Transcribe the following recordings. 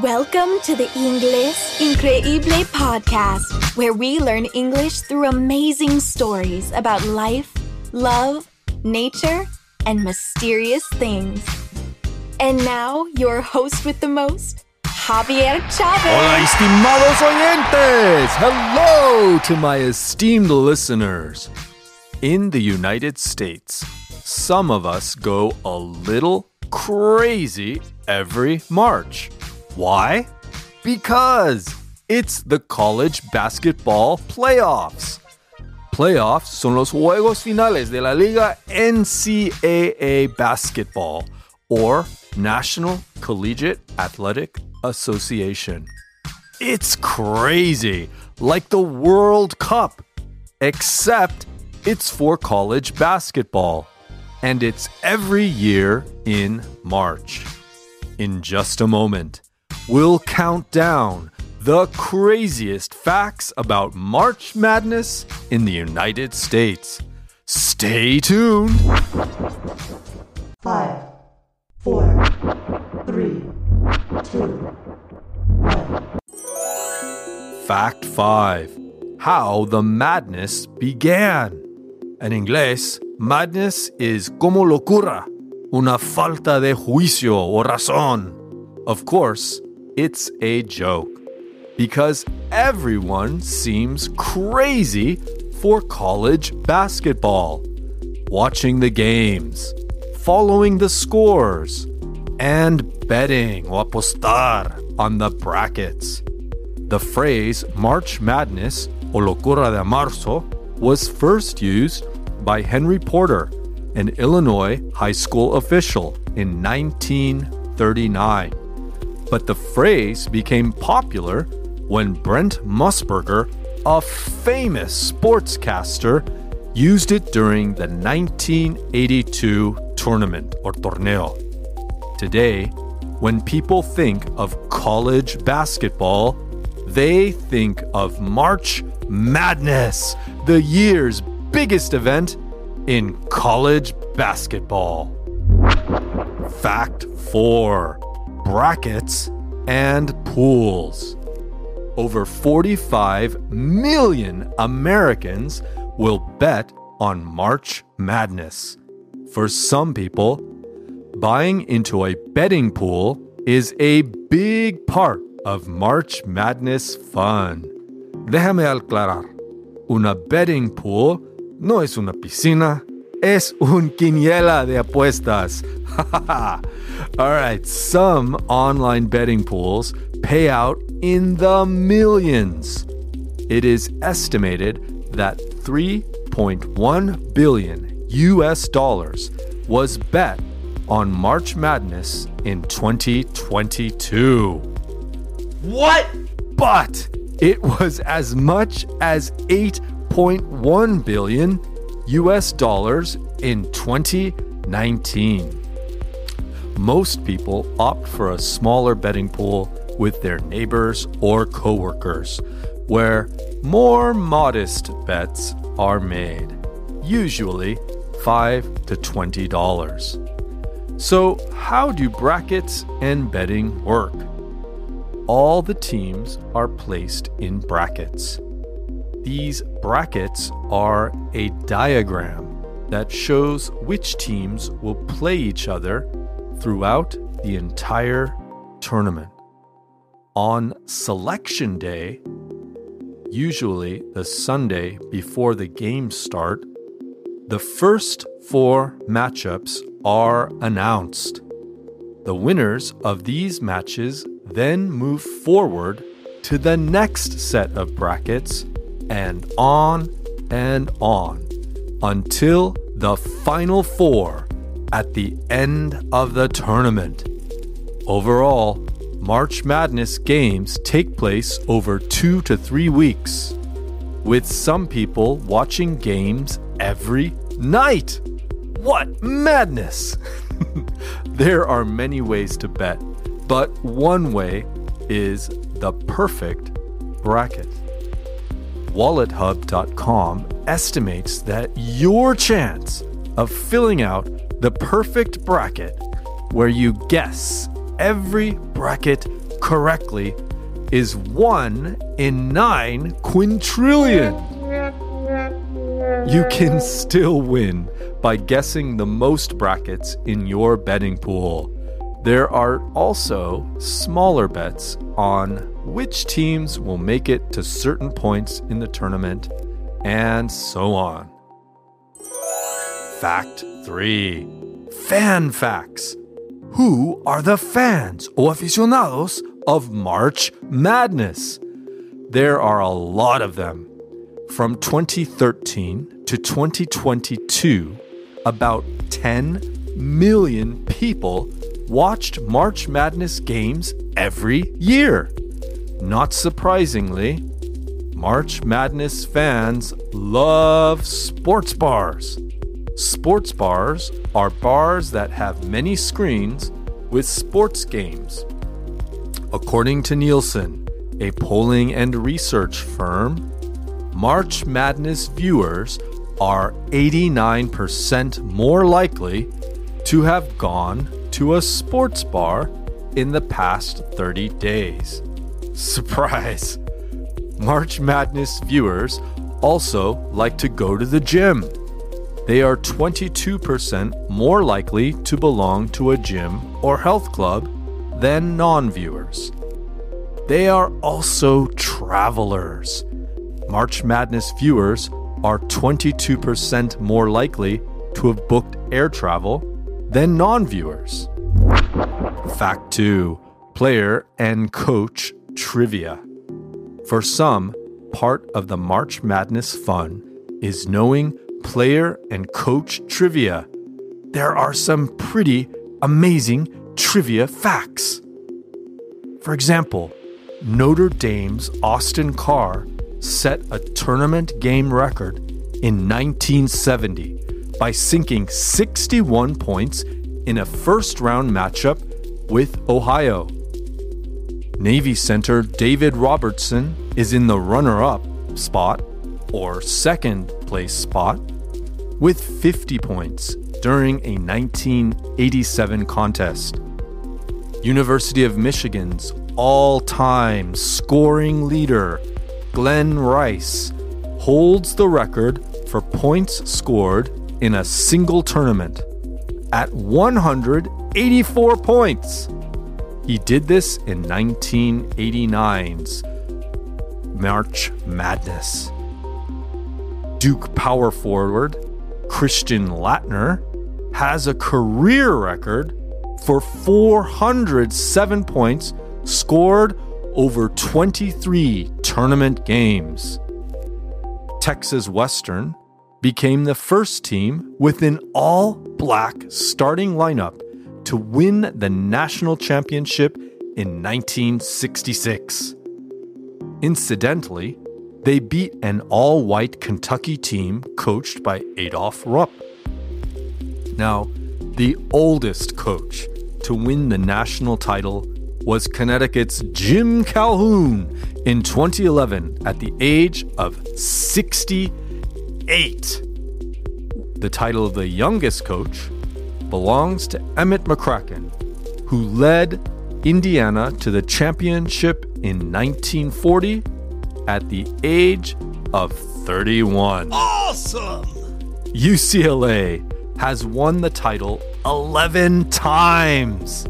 Welcome to the Inglés Increíble podcast, where we learn English through amazing stories about life, love, nature, and mysterious things. And now, your host with the most, Javier Chavez. Hola, estimados oyentes! Hello to my esteemed listeners. In the United States, some of us go a little crazy every March. Why? Because it's the college basketball playoffs. Playoffs son los juegos finales de la Liga NCAA Basketball or National Collegiate Athletic Association. It's crazy, like the World Cup, except it's for college basketball, and it's every year in March. In just a moment, we'll count down the craziest facts about March Madness in the United States. Stay tuned. Five, four, three, two, one. Fact 5 How the madness began. En inglés, madness is como locura, una falta de juicio o razón. Of course, it's a joke because everyone seems crazy for college basketball. Watching the games, following the scores, and betting or apostar on the brackets. The phrase March Madness o Locura de Marzo was first used by Henry Porter, an Illinois high school official, in 1939. But the phrase became popular when Brent Musburger, a famous sportscaster, used it during the 1982 tournament or torneo. Today, when people think of college basketball, they think of March Madness, the year's biggest event in college basketball. Fact 4 Brackets and Pools. Over 45 million Americans will bet on March Madness. For some people, buying into a betting pool is a big part of March Madness fun. Déjame aclarar. Una betting pool no es una piscina, es un quiniela de apuestas. All right, some online betting pools pay out in the millions. It is estimated that 3.1 billion US dollars was bet on March Madness in 2022. What? But it was as much as 8.1 billion US dollars in 2019. Most people opt for a smaller betting pool with their neighbors or coworkers, where more modest bets are made, usually 5 to 20 dollars. So, how do brackets and betting work? All the teams are placed in brackets. These brackets are a diagram that shows which teams will play each other throughout the entire tournament. On selection day, usually the Sunday before the games start, the first four matchups are announced. The winners of these matches then move forward to the next set of brackets and on and on until the final four at the end of the tournament. Overall, March Madness games take place over two to three weeks, with some people watching games every night. What madness! there are many ways to bet, but one way is the perfect bracket. WalletHub.com estimates that your chance of filling out the perfect bracket, where you guess every bracket correctly is 1 in 9 quintillion. You can still win by guessing the most brackets in your betting pool. There are also smaller bets on which teams will make it to certain points in the tournament, and so on. Fact 3 Fan facts. Who are the fans o aficionados of March Madness? There are a lot of them. From 2013 to 2022, about 10 million people watched March Madness games every year. Not surprisingly, March Madness fans love sports bars. Sports bars are bars that have many screens with sports games. According to Nielsen, a polling and research firm, March Madness viewers are 89% more likely to have gone to a sports bar in the past 30 days. Surprise! March Madness viewers also like to go to the gym. They are 22% more likely to belong to a gym or health club than non viewers. They are also travelers. March Madness viewers are 22% more likely to have booked air travel than non viewers. Fact 2 Player and Coach Trivia. For some, part of the March Madness fun is knowing player and coach trivia. There are some pretty amazing trivia facts. For example, Notre Dame's Austin Carr set a tournament game record in 1970 by sinking 61 points in a first round matchup with Ohio. Navy center David Robinson is in the runner up spot or second place spot with 50 points during a 1987 contest. University of Michigan's all time scoring leader, Glen Rice, holds the record for points scored in a single tournament at 184 points. He did this in 1989's March Madness. Duke power forward Christian Laettner has a career record for 407 points scored over 23 tournament games. Texas Western became the first team with an all black starting lineup to win the national championship in 1966. Incidentally, they beat an all white Kentucky team coached by Adolph Rupp. Now, the oldest coach to win the national title was Connecticut's Jim Calhoun in 2011 at the age of 68. The title of the youngest coach belongs to Emmett McCracken, who led Indiana to the championship in 1940 at the age of 31. Awesome! UCLA has won the title 11 times.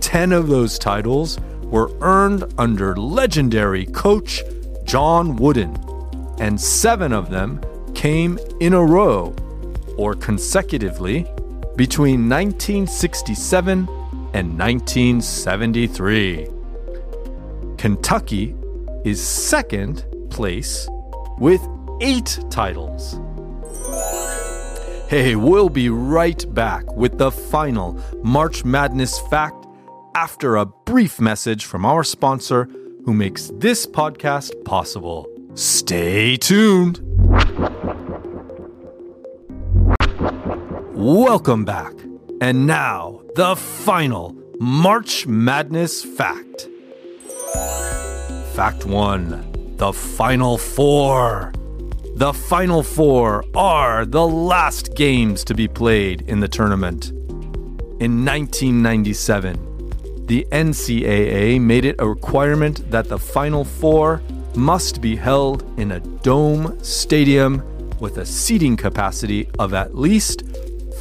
10 of those titles were earned under legendary coach John Wooden, and 7 of them came in a row or consecutively between 1967 and 1973. Kentucky is second place with eight titles. Hey, we'll be right back with the final March Madness fact after a brief message from our sponsor who makes this podcast possible. Stay tuned. Welcome back. And now, the final March Madness fact. Fact 1 The Final Four. The Final Four are the last games to be played in the tournament. In 1997, the NCAA made it a requirement that the Final Four must be held in a dome stadium with a seating capacity of at least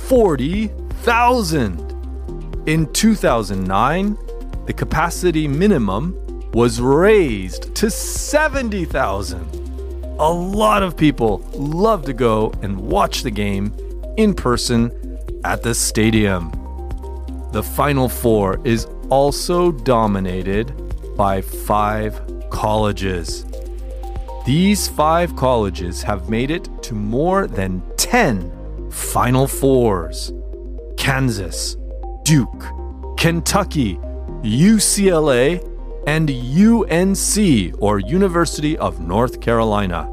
40,000. In 2009, the capacity minimum was raised to 70,000. A lot of people love to go and watch the game in person at the stadium. The Final Four is also dominated by five colleges. These five colleges have made it to more than 10 Final Fours Kansas, Duke, Kentucky, UCLA, and UNC, or University of North Carolina.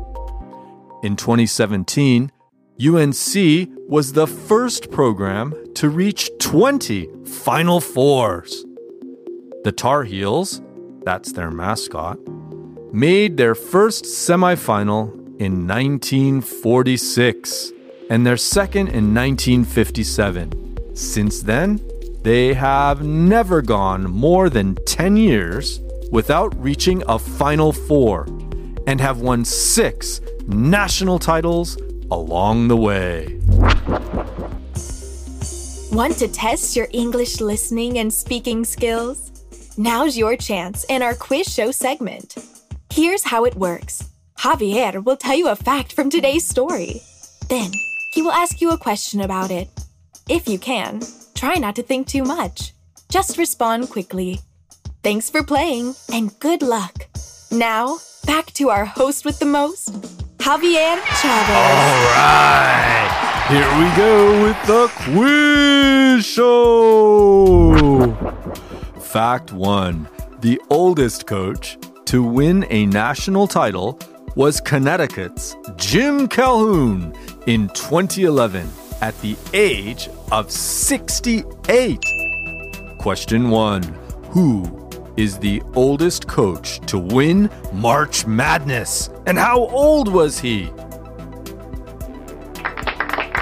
In 2017, UNC was the first program to reach 20 Final Fours. The Tar Heels, that's their mascot, made their first semifinal in 1946 and their second in 1957. Since then, they have never gone more than 10 years without reaching a Final Four and have won six national titles along the way. Want to test your English listening and speaking skills? Now's your chance in our quiz show segment. Here's how it works Javier will tell you a fact from today's story. Then, he will ask you a question about it. If you can, try not to think too much. Just respond quickly. Thanks for playing and good luck. Now, back to our host with the most, Javier Chavez. All right, here we go with the quiz show. Fact one The oldest coach to win a national title was Connecticut's Jim Calhoun in 2011 at the age of 68. Question one Who is the oldest coach to win March Madness? And how old was he?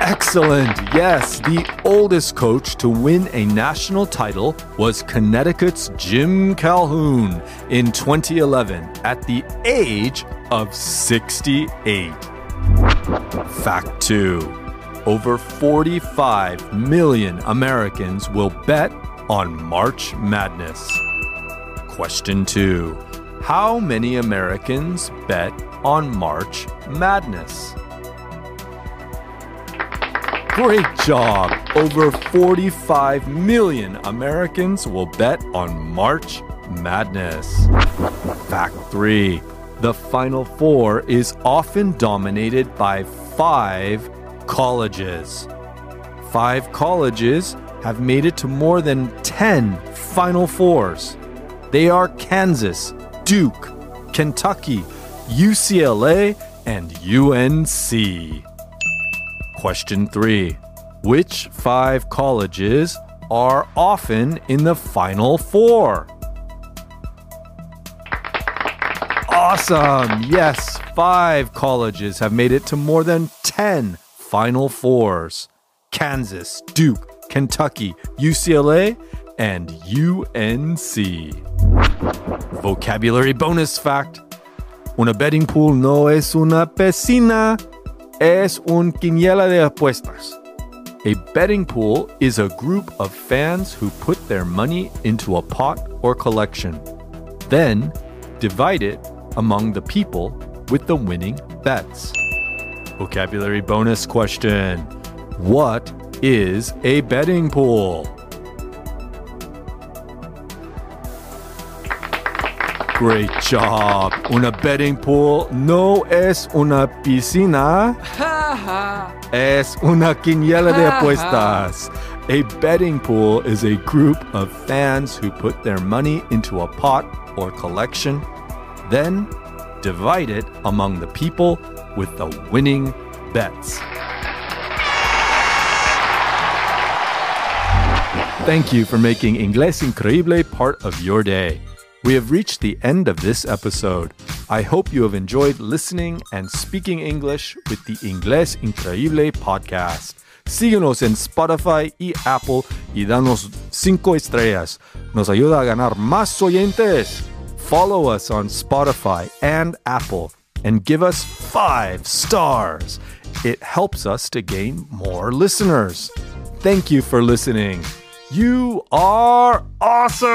Excellent. Yes, the oldest coach to win a national title was Connecticut's Jim Calhoun in 2011 at the age of 68. Fact 2. Over 45 million Americans will bet on March Madness. Question 2. How many Americans bet on March Madness? Great job! Over 45 million Americans will bet on March Madness. Fact 3. The Final Four is often dominated by five colleges. Five colleges have made it to more than 10 Final Fours. They are Kansas, Duke, Kentucky, UCLA, and UNC. Question 3. Which five colleges are often in the Final Four? Awesome! Yes, five colleges have made it to more than 10 Final Fours Kansas, Duke, Kentucky, UCLA, and UNC. Vocabulary bonus fact Una betting pool no es una piscina, es un quiniela de apuestas. A betting pool is a group of fans who put their money into a pot or collection, then divide it among the people with the winning bets. Vocabulary bonus question What is a betting pool? Great job. Una betting pool no es una piscina. es una quiniela de apuestas. A betting pool is a group of fans who put their money into a pot or collection, then divide it among the people with the winning bets. Thank you for making Inglés Increíble part of your day. We have reached the end of this episode. I hope you have enjoyed listening and speaking English with the Inglés Increíble podcast. Síguenos en Spotify y Apple y danos 5 estrellas. Nos ayuda a ganar más oyentes. Follow us on Spotify and Apple and give us 5 stars. It helps us to gain more listeners. Thank you for listening. You are awesome!